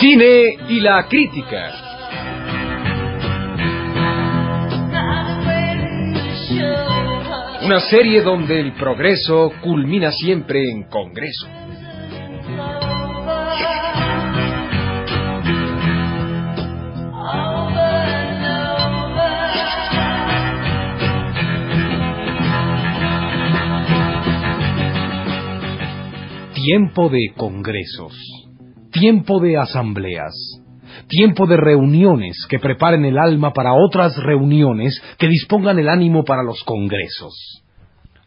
Cine y la crítica. Una serie donde el progreso culmina siempre en Congreso. Tiempo de congresos, tiempo de asambleas, tiempo de reuniones que preparen el alma para otras reuniones que dispongan el ánimo para los congresos.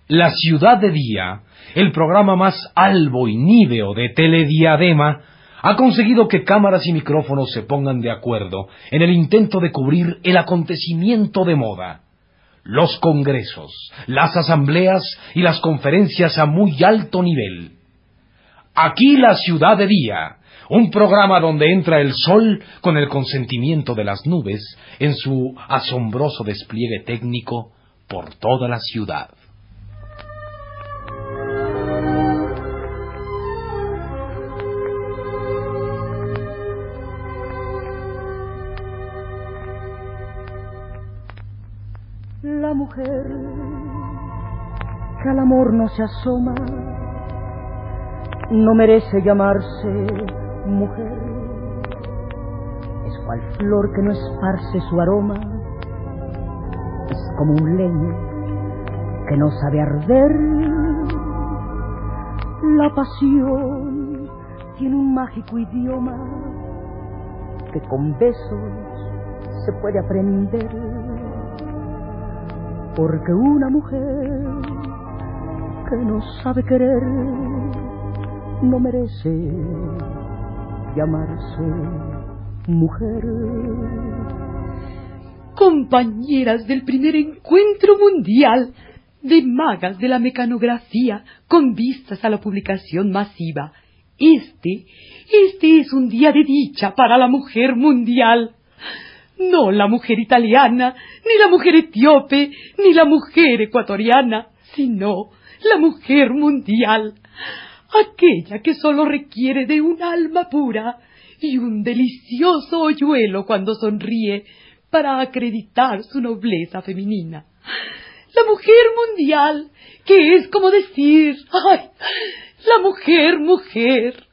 La ciudad de día, el programa más albo y níveo de Telediadema, ha conseguido que cámaras y micrófonos se pongan de acuerdo en el intento de cubrir el acontecimiento de moda. Los congresos, las asambleas y las conferencias a muy alto nivel. Aquí la ciudad de día, un programa donde entra el sol con el consentimiento de las nubes en su asombroso despliegue técnico por toda la ciudad. La mujer que al amor no se asoma no merece llamarse mujer. Es cual flor que no esparce su aroma, es como un leño que no sabe arder. La pasión tiene un mágico idioma que con besos se puede aprender. Porque una mujer que no sabe querer no merece llamarse mujer. Compañeras del primer encuentro mundial de magas de la mecanografía con vistas a la publicación masiva. Este, este es un día de dicha para la mujer mundial. No la mujer italiana, ni la mujer etíope, ni la mujer ecuatoriana, sino la mujer mundial aquella que solo requiere de un alma pura y un delicioso hoyuelo cuando sonríe para acreditar su nobleza femenina. La mujer mundial, que es como decir, ay, la mujer mujer,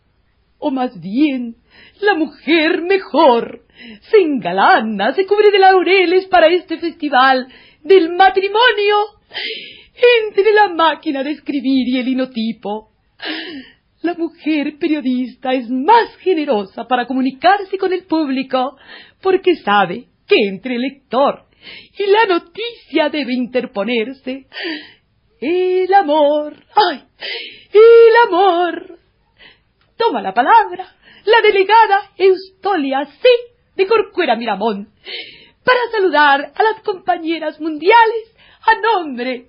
o más bien, la mujer mejor, se engalana, se cubre de laureles para este festival del matrimonio entre la máquina de escribir y el linotipo. La mujer periodista es más generosa para comunicarse con el público porque sabe que entre el lector y la noticia debe interponerse el amor. ¡Ay! El amor. Toma la palabra la delegada Eustolia C. de Corcuera Miramón para saludar a las compañeras mundiales a nombre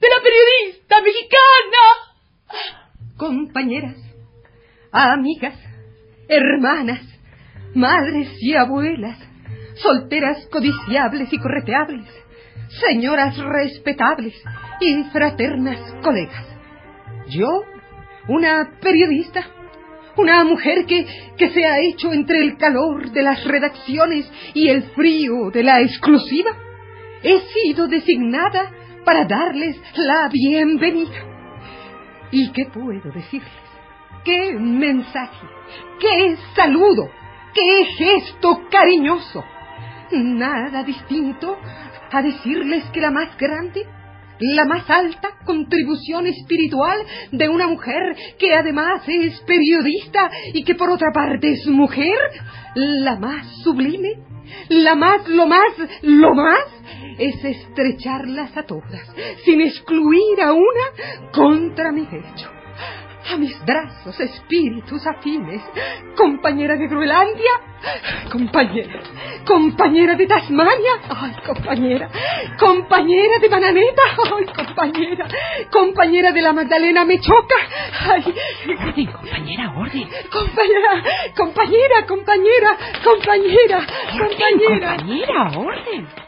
de la periodista mexicana compañeras, amigas, hermanas, madres y abuelas, solteras codiciables y correteables, señoras respetables y fraternas colegas. Yo, una periodista, una mujer que, que se ha hecho entre el calor de las redacciones y el frío de la exclusiva, he sido designada para darles la bienvenida. ¿Y qué puedo decirles? ¿Qué mensaje? ¿Qué saludo? ¿Qué gesto cariñoso? Nada distinto a decirles que la más grande, la más alta contribución espiritual de una mujer que además es periodista y que por otra parte es mujer, la más sublime, la más, lo más, lo más, es estrecharlas a todas, sin excluir a una contra mi pecho. A mis brazos, espíritus afines, compañera de Groenlandia, compañera, compañera de Tasmania, ay, compañera, compañera de Bananeta, ay, compañera, compañera de la Magdalena Mechoca, ay. Orden, compañera, orden. Compañera, compañera, compañera, compañera, compañera. Compañera, orden.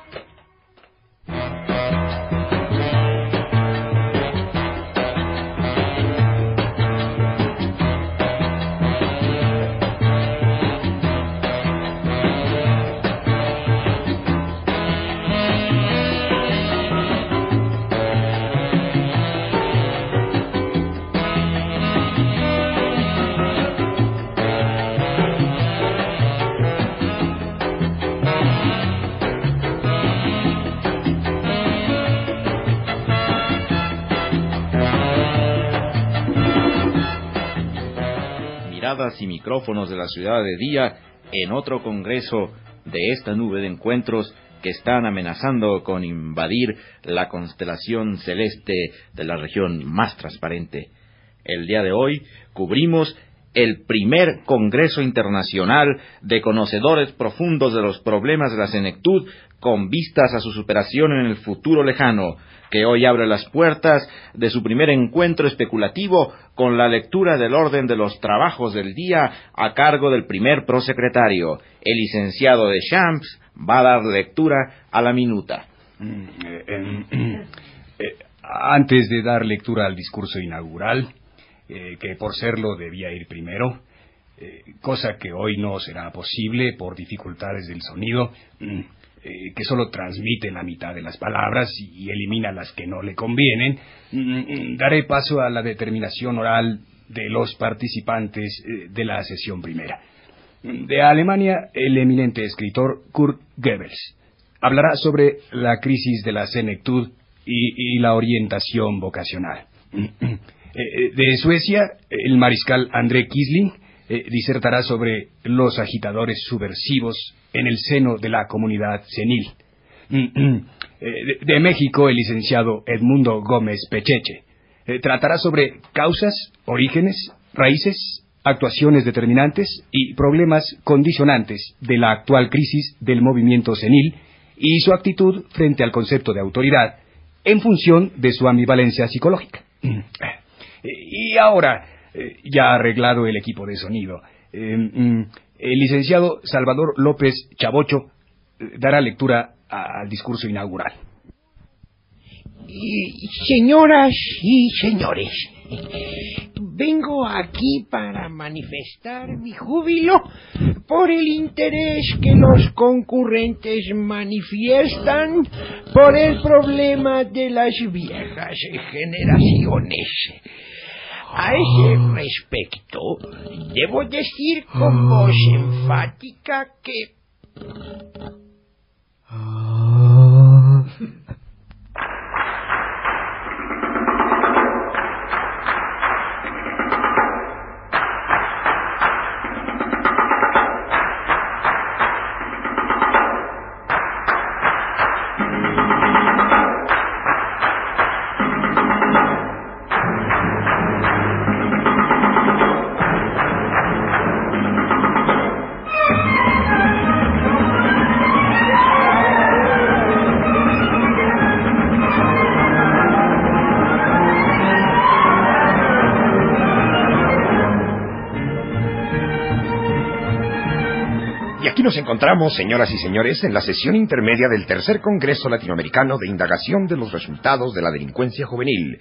Y micrófonos de la ciudad de día en otro congreso de esta nube de encuentros que están amenazando con invadir la constelación celeste de la región más transparente. El día de hoy cubrimos el primer Congreso Internacional de Conocedores Profundos de los Problemas de la Senectud con vistas a su superación en el futuro lejano, que hoy abre las puertas de su primer encuentro especulativo con la lectura del orden de los trabajos del día a cargo del primer prosecretario. El licenciado de Champs va a dar lectura a la minuta. Mm, eh, eh, antes de dar lectura al discurso inaugural, eh, que por serlo debía ir primero, cosa que hoy no será posible por dificultades del sonido, mm, eh, que solo transmite la mitad de las palabras y elimina las que no le convienen, mm, mm, daré paso a la determinación oral de los participantes de la sesión primera. De Alemania, el eminente escritor Kurt Goebbels hablará sobre la crisis de la senectud y la orientación vocacional. Eh, de Suecia, el mariscal André Kisling eh, disertará sobre los agitadores subversivos en el seno de la comunidad senil. Eh, de, México, el licenciado Edmundo Gómez Pecheche tratará sobre causas, orígenes, raíces, actuaciones determinantes y problemas condicionantes de la actual crisis del movimiento senil y su actitud frente al concepto de autoridad en función de su ambivalencia psicológica. Y ahora, eh, ya arreglado el equipo de sonido, eh, mm, el licenciado Salvador López Chabocho eh, dará lectura al discurso inaugural. Señoras y señores, vengo aquí para manifestar mi júbilo por el interés que los concurrentes manifiestan por el problema de las viejas generaciones. A ese respecto, debo decir con voz enfática que... nos encontramos, señoras y señores, en la sesión intermedia del tercer Congreso Latinoamericano de Indagación de los Resultados de la Delincuencia Juvenil.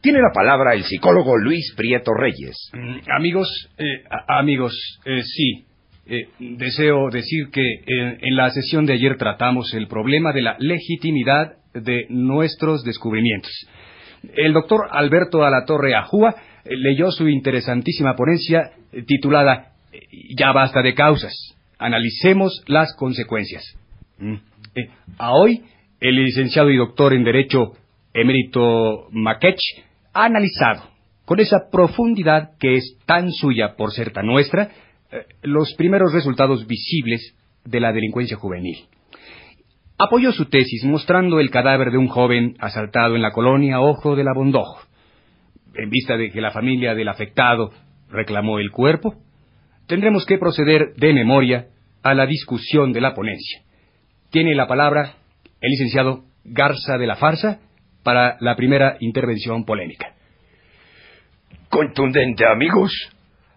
Tiene la palabra el psicólogo Luis Prieto Reyes. Mm, amigos, eh, amigos, eh, sí. Eh, deseo decir que en, la sesión de ayer tratamos el problema de la legitimidad de nuestros descubrimientos. El doctor Alberto Alatorre Ajúa leyó su interesantísima ponencia titulada Ya basta de causas analicemos las consecuencias. Mm. Eh, a hoy, el licenciado y doctor en Derecho emérito Makech ha analizado, con esa profundidad que es tan suya por ser tan nuestra, eh, los primeros resultados visibles de la delincuencia juvenil. Apoyó su tesis mostrando el cadáver de un joven asaltado en la colonia Ojo de la Bondojo. En vista de que la familia del afectado reclamó el cuerpo, tendremos que proceder de memoria a la discusión de la ponencia. Tiene la palabra el licenciado Garza de la Farsa para la primera intervención polémica. Contundente, amigos,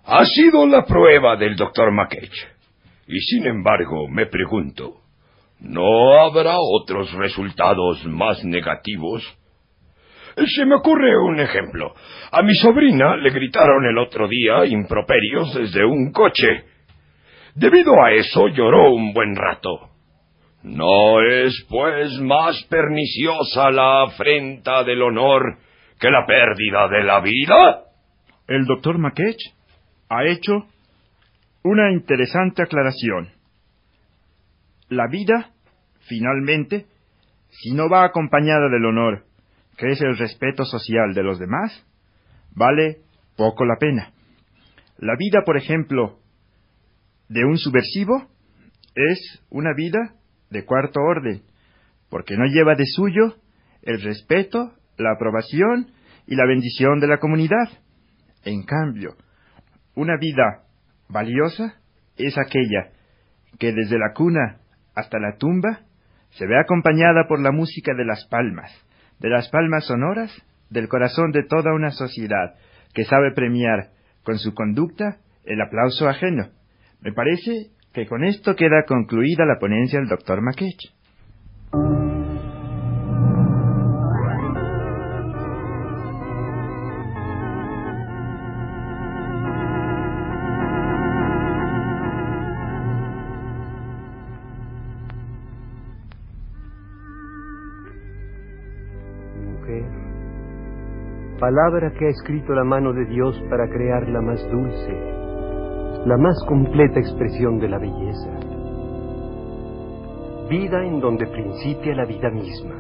ha sido la prueba del doctor Makech. Y sin embargo, me pregunto, ¿no habrá otros resultados más negativos? Se me ocurre un ejemplo. A mi sobrina le gritaron el otro día improperios desde un coche. Debido a eso lloró un buen rato. ¿No es, pues, más perniciosa la afrenta del honor que la pérdida de la vida? El doctor Makech ha hecho una interesante aclaración. La vida, finalmente, si no va acompañada del honor, que el respeto social de los demás, vale poco la pena. La vida, por ejemplo, de un subversivo es una vida de cuarto orden, porque no lleva de suyo el respeto, la aprobación y la bendición de la comunidad. En cambio, una vida valiosa es aquella que desde la cuna hasta la tumba se ve acompañada por la música de las palmas, de las palmas sonoras del corazón de toda una sociedad que sabe premiar con su conducta el aplauso ajeno. Me parece que con esto queda concluida la ponencia del doctor Maquech. Palabra que ha escrito la mano de Dios para crear la más dulce, la más completa expresión de la belleza. Vida en donde principia la vida misma.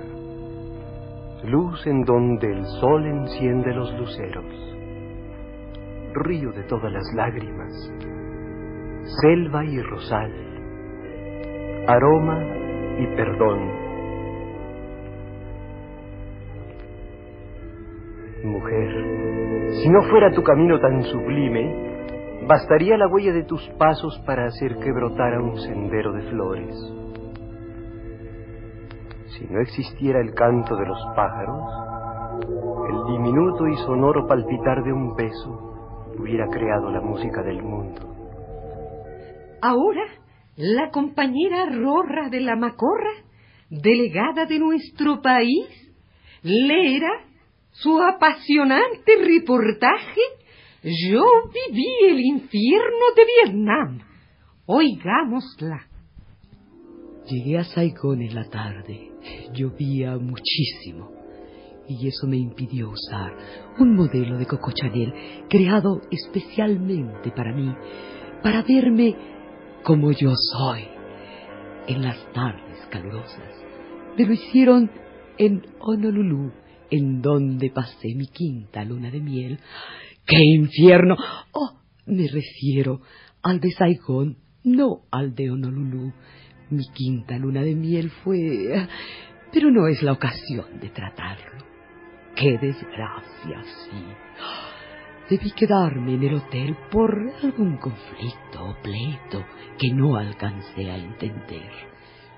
Luz en donde el sol enciende los luceros. Río de todas las lágrimas. Selva y rosal. Aroma y perdón Mujer, si no fuera tu camino tan sublime, bastaría la huella de tus pasos para hacer que brotara un sendero de flores. Si no existiera el canto de los pájaros, el diminuto y sonoro palpitar de un beso hubiera creado la música del mundo. Ahora, la compañera Rorra de la Macorra, delegada de nuestro país, leerá su apasionante reportaje Yo viví el infierno de Vietnam. Oigámosla. Llegué a Saigón en la tarde. Llovía muchísimo. Y eso me impidió usar un modelo de Coco Chanel creado especialmente para mí, para verme como yo soy en las tardes calurosas. Me lo hicieron en Honolulu en donde pasé mi quinta luna de miel. ¡Qué infierno! Oh, me refiero al de Saigón, no al de Honolulu. Mi quinta luna de miel fue... pero no es la ocasión de tratarlo. ¡Qué desgracia, sí! Debí quedarme en el hotel por algún conflicto o pleito que no alcancé a entender.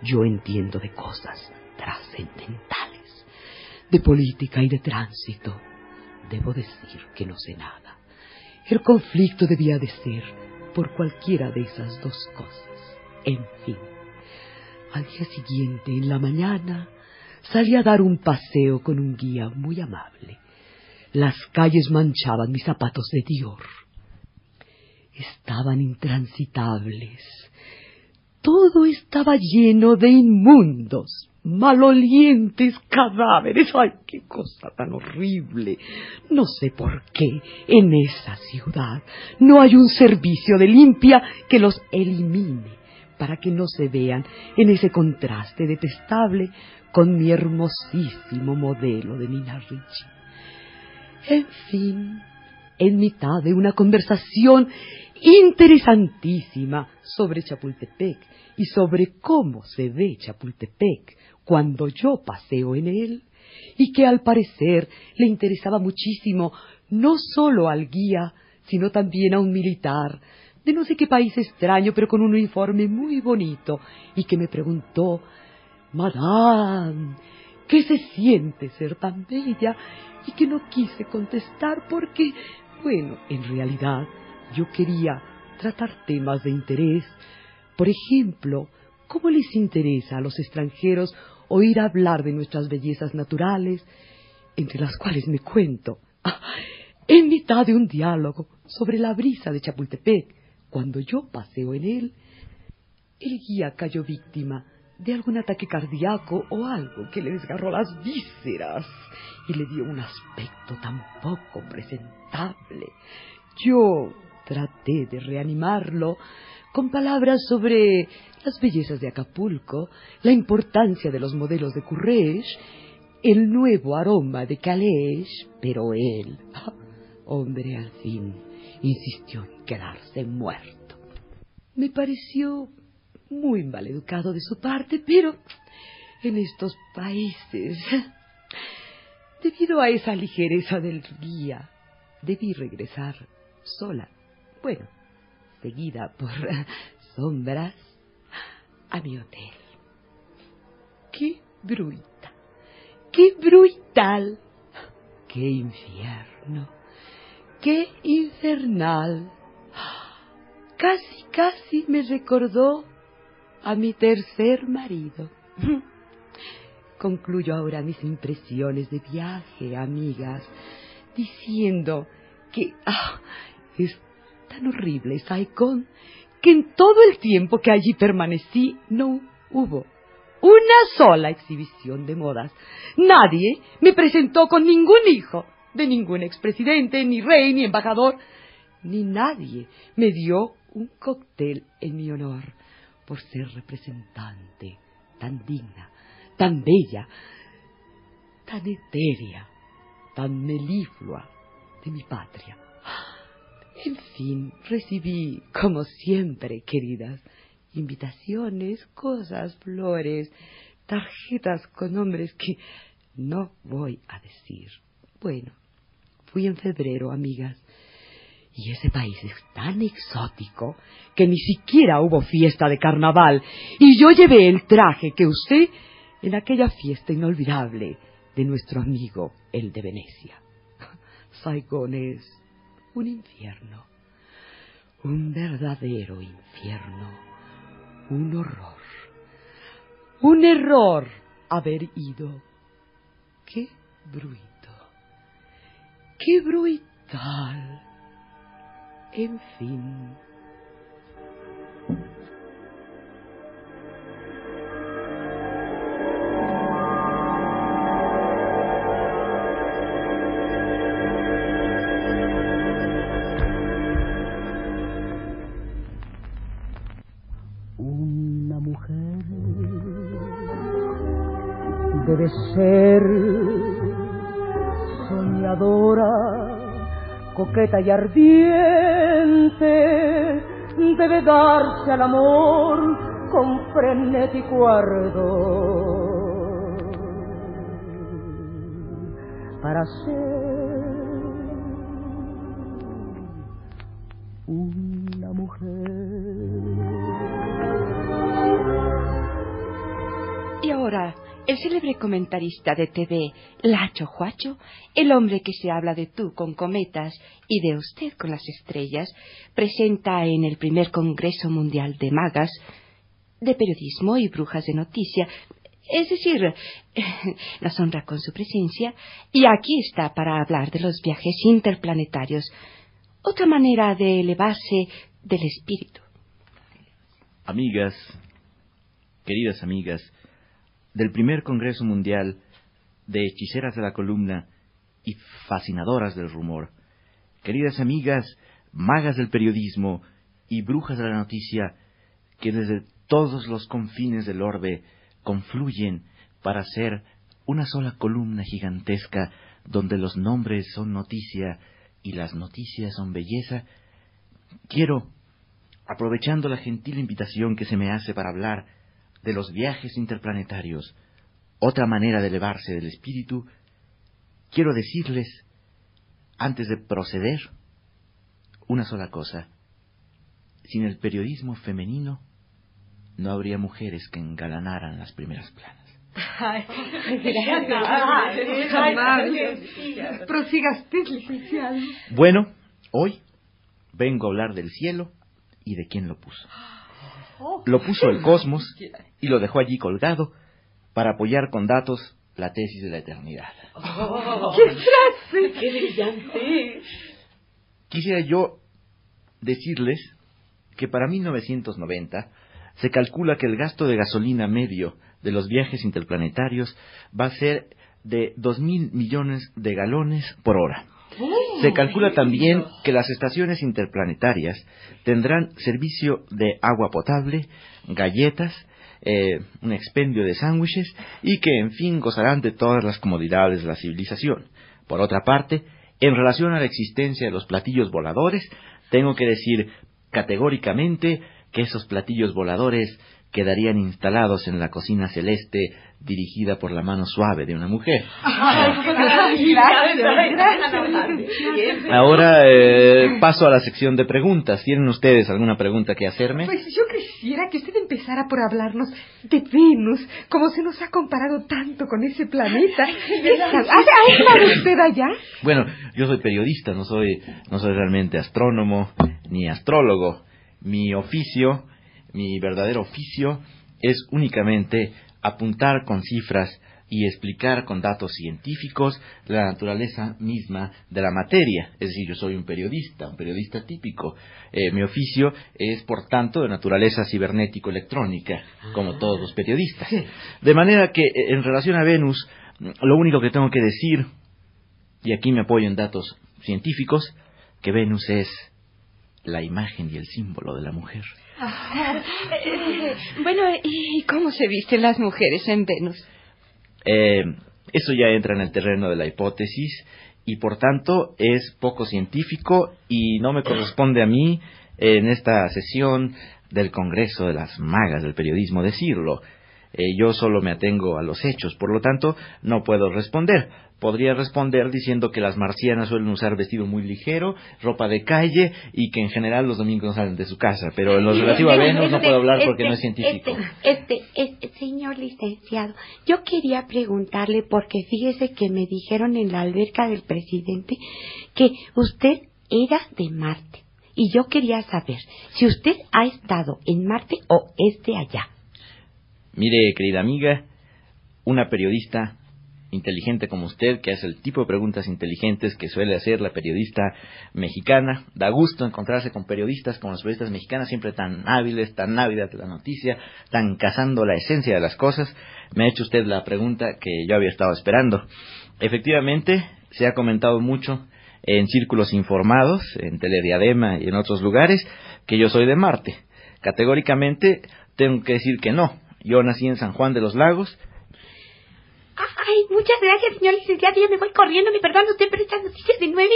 Yo entiendo de cosas trascendentales de política y de tránsito. Debo decir que no sé nada. El conflicto debía de ser por cualquiera de esas dos cosas. En fin, al día siguiente, en la mañana, salí a dar un paseo con un guía muy amable. Las calles manchaban mis zapatos de Dior. Estaban intransitables. Todo estaba lleno de inmundos, malolientes cadáveres. ¡Ay, qué cosa tan horrible! No sé por qué en esa ciudad no hay un servicio de limpia que los elimine para que no se vean en ese contraste detestable con mi hermosísimo modelo de Nina Ricci. En fin, en mitad de una conversación interesantísima sobre Chapultepec y sobre cómo se ve Chapultepec cuando yo paseo en él, y que al parecer le interesaba muchísimo no solo al guía, sino también a un militar de no sé qué país extraño, pero con un uniforme muy bonito, y que me preguntó, Madame, ¿qué se siente ser tan bella? Y que no quise contestar porque, bueno, en realidad yo quería tratar temas de interés. Por ejemplo, ¿cómo les interesa a los extranjeros oír hablar de nuestras bellezas naturales, entre las cuales me cuento, en mitad de un diálogo sobre la brisa de Chapultepec, cuando yo paseo en él, el guía cayó víctima de algún ataque cardíaco o algo que le desgarró las vísceras y le dio un aspecto tan poco presentable. Yo traté de reanimarlo con palabras sobre las bellezas de Acapulco, la importancia de los modelos de Courrèges, el nuevo aroma de Calais, pero él, hombre al fin, insistió en quedarse muerto. Me pareció muy mal educado de su parte, pero en estos países, debido a esa ligereza del guía, debí regresar sola. Bueno, seguida por sombras a mi hotel. ¡Qué bruta! ¡Qué brutal! ¡Qué infierno! ¡Qué infernal! Casi, casi me recordó a mi tercer marido. Concluyo ahora mis impresiones de viaje, amigas, diciendo que ah, es tan horrible Saikon que en todo el tiempo que allí permanecí no hubo una sola exhibición de modas. Nadie me presentó con ningún hijo de ningún expresidente, ni rey, ni embajador, ni nadie me dio un cóctel en mi honor por ser representante tan digna, tan bella, tan etérea, tan meliflua de mi patria. En fin, recibí, como siempre, queridas, invitaciones, cosas, flores, tarjetas con nombres que no voy a decir. Bueno, fui en febrero, amigas, y ese país es tan exótico que ni siquiera hubo fiesta de carnaval, y yo llevé el traje que usé en aquella fiesta inolvidable de nuestro amigo, el de Venecia. Saigón es un infierno, un verdadero infierno, un horror, un error haber ido. Qué bruito, qué brutal. En fin. Ser soñadora, coqueta y ardiente, debe darse al amor con frenético ardor. Para ser una mujer. Y ahora, el célebre comentarista de TV, Lacho Juacho, el hombre que se habla de tú con cometas y de usted con las estrellas, presenta en el primer Congreso Mundial de Magas, de Periodismo y Brujas de Noticia, es decir, nos honra con su presencia, y aquí está para hablar de los viajes interplanetarios, otra manera de elevarse del espíritu. Amigas, queridas amigas, del primer Congreso Mundial de Hechiceras de la Columna y Fascinadoras del Rumor, queridas amigas, magas del periodismo y brujas de la noticia, que desde todos los confines del orbe confluyen para ser una sola columna gigantesca donde los nombres son noticia y las noticias son belleza, quiero, aprovechando la gentil invitación que se me hace para hablar de los viajes interplanetarios, otra manera de elevarse del espíritu, quiero decirles, antes de proceder, una sola cosa. Sin el periodismo femenino, no habría mujeres que engalanaran las primeras planas. Licenciado. Bueno, hoy vengo a hablar del cielo y de quién lo puso. Lo puso el cosmos y lo dejó allí colgado para apoyar con datos la tesis de la eternidad. ¡Qué frase! ¡Qué brillante! Quisiera yo decirles que para 1990 se calcula que el gasto de gasolina medio de los viajes interplanetarios va a ser de 2.000 millones de galones por hora. Se calcula también que las estaciones interplanetarias tendrán servicio de agua potable, galletas, eh, un expendio de sándwiches y que, en fin, gozarán de todas las comodidades de la civilización. Por otra parte, en relación a la existencia de los platillos voladores, tengo que decir categóricamente que esos platillos voladores quedarían instalados en la cocina celeste dirigida por la mano suave de una mujer. Ahora eh, paso a la sección de preguntas. ¿Tienen ustedes alguna pregunta que hacerme? Pues yo quisiera que usted empezara por hablarnos de Venus, como se nos ha comparado tanto con ese planeta. ¿Ha estado usted allá? Bueno, yo soy periodista, no soy, no soy realmente astrónomo ni astrólogo. Mi oficio, mi verdadero oficio, es únicamente apuntar con cifras y explicar con datos científicos la naturaleza misma de la materia. Es decir, yo soy un periodista, un periodista típico. Eh, mi oficio es, por tanto, de naturaleza cibernético-electrónica, como ah. todos los periodistas. De manera que, eh, en relación a Venus, lo único que tengo que decir, y aquí me apoyo en datos científicos, que Venus es la imagen y el símbolo de la mujer. bueno, ¿y cómo se visten las mujeres en Venus? Eh, eso ya entra en el terreno de la hipótesis y por tanto es poco científico y no me corresponde a mí en esta sesión del Congreso de las Magas del Periodismo decirlo. Eh, yo solo me atengo a los hechos, por lo tanto no puedo responder. Podría responder diciendo que las marcianas suelen usar vestido muy ligero, ropa de calle y que en general los domingos no salen de su casa, pero en lo relativo a Venus no puedo hablar porque no es científico. Este, este, señor licenciado, yo quería preguntarle porque fíjese que me dijeron en la alberca del presidente que usted era de Marte y yo quería saber si usted ha estado en Marte o es de allá. Mire, querida amiga, una periodista inteligente como usted, que hace el tipo de preguntas inteligentes que suele hacer la periodista mexicana. Da gusto encontrarse con periodistas como las periodistas mexicanas, siempre tan hábiles, tan ávidas de la noticia, tan cazando la esencia de las cosas. Me ha hecho usted la pregunta que yo había estado esperando. Efectivamente, se ha comentado mucho en círculos informados, en Telediadema y en otros lugares, que yo soy de Marte. Categóricamente tengo que decir que no. Yo nací en San Juan de los Lagos. Ay, muchas gracias, señor licenciado. Ya me voy corriendo, me perdona usted, pero estas noticias de nueve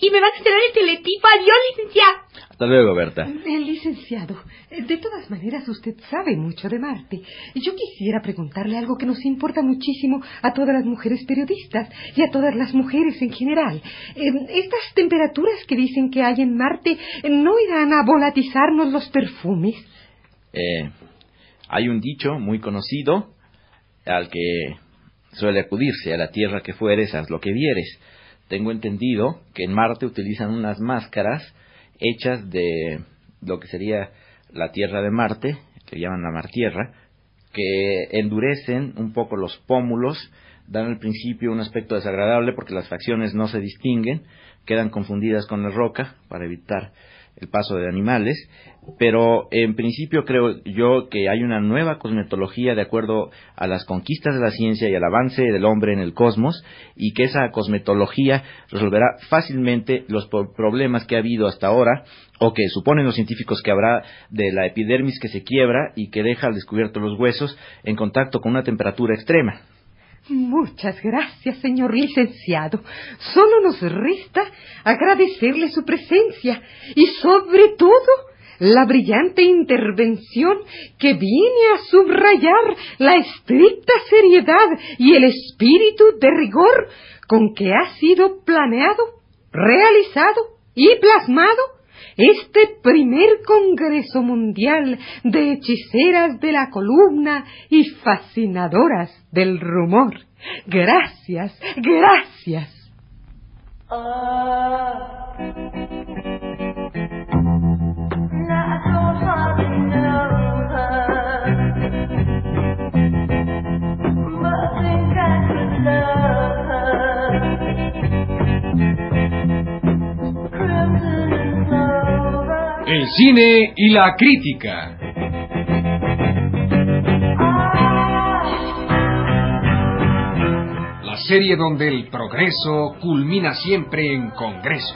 y, me van a cerrar el teletipo. Adiós, licenciado. Hasta luego, Berta. El licenciado, de todas maneras usted sabe mucho de Marte. Yo quisiera preguntarle algo que nos importa muchísimo a todas las mujeres periodistas y a todas las mujeres en general. Em, estas temperaturas que dicen que hay en Marte, ¿no irán a volatizarnos los perfumes? Eh, hay un dicho muy conocido al que suele acudirse a la tierra que fueres, haz lo que vieres. Tengo entendido que en Marte utilizan unas máscaras hechas de lo que sería la tierra de Marte, que llaman la Martierra, que endurecen un poco los pómulos, dan al principio un aspecto desagradable porque las facciones no se distinguen, quedan confundidas con la roca para evitar el paso de animales, pero en principio creo yo que hay una nueva cosmetología de acuerdo a las conquistas de la ciencia y al avance del hombre en el cosmos y que esa cosmetología resolverá fácilmente los problemas que ha habido hasta ahora o que suponen los científicos que habrá de la epidermis que se quiebra y que deja al descubierto los huesos en contacto con una temperatura extrema. Muchas gracias, señor licenciado. Solo nos resta agradecerle su presencia y sobre todo la brillante intervención que viene a subrayar la estricta seriedad y el espíritu de rigor con que ha sido planeado, realizado y plasmado este primer Congreso Mundial de Hechiceras de la Columna y Fascinadoras del Rumor. Gracias, gracias. El cine y la crítica. La serie donde el progreso culmina siempre en Congreso.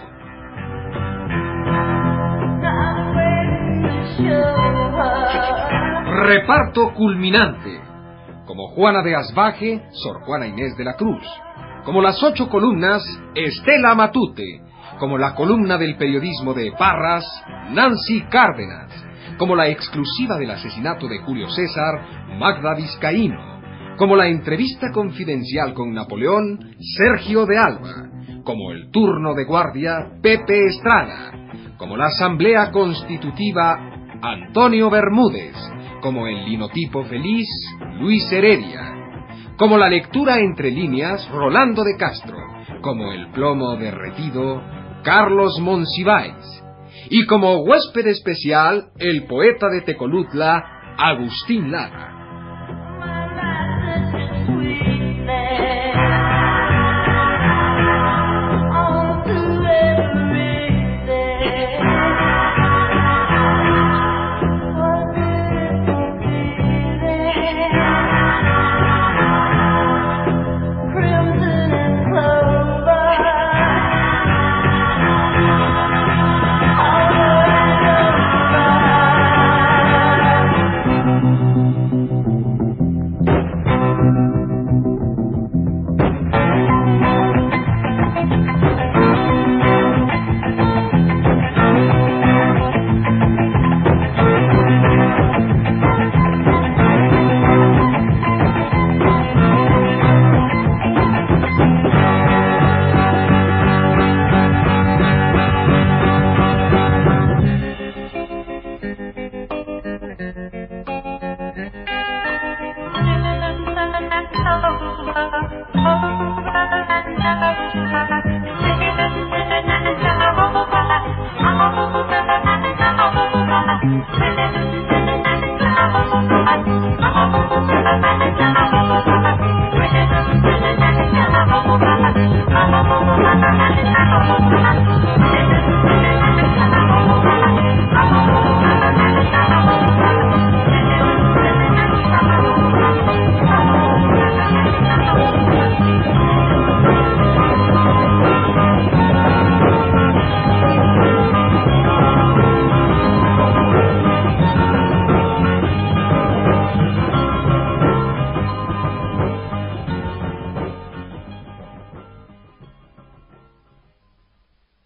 Reparto culminante. Como Juana de Asbaje, Sor Juana Inés de la Cruz. Como las ocho columnas, Estela Matute como la columna del periodismo de Parras, Nancy Cárdenas, como la exclusiva del asesinato de Julio César, Magda Vizcaíno, como la entrevista confidencial con Napoleón, Sergio de Alba, como el turno de guardia, Pepe Estrada, como la asamblea constitutiva, Antonio Bermúdez, como el linotipo feliz, Luis Heredia, como la lectura entre líneas, Rolando de Castro, como el plomo derretido, Carlos Monsiváis, y como huésped especial, el poeta de Tecolutla, Agustín Lara.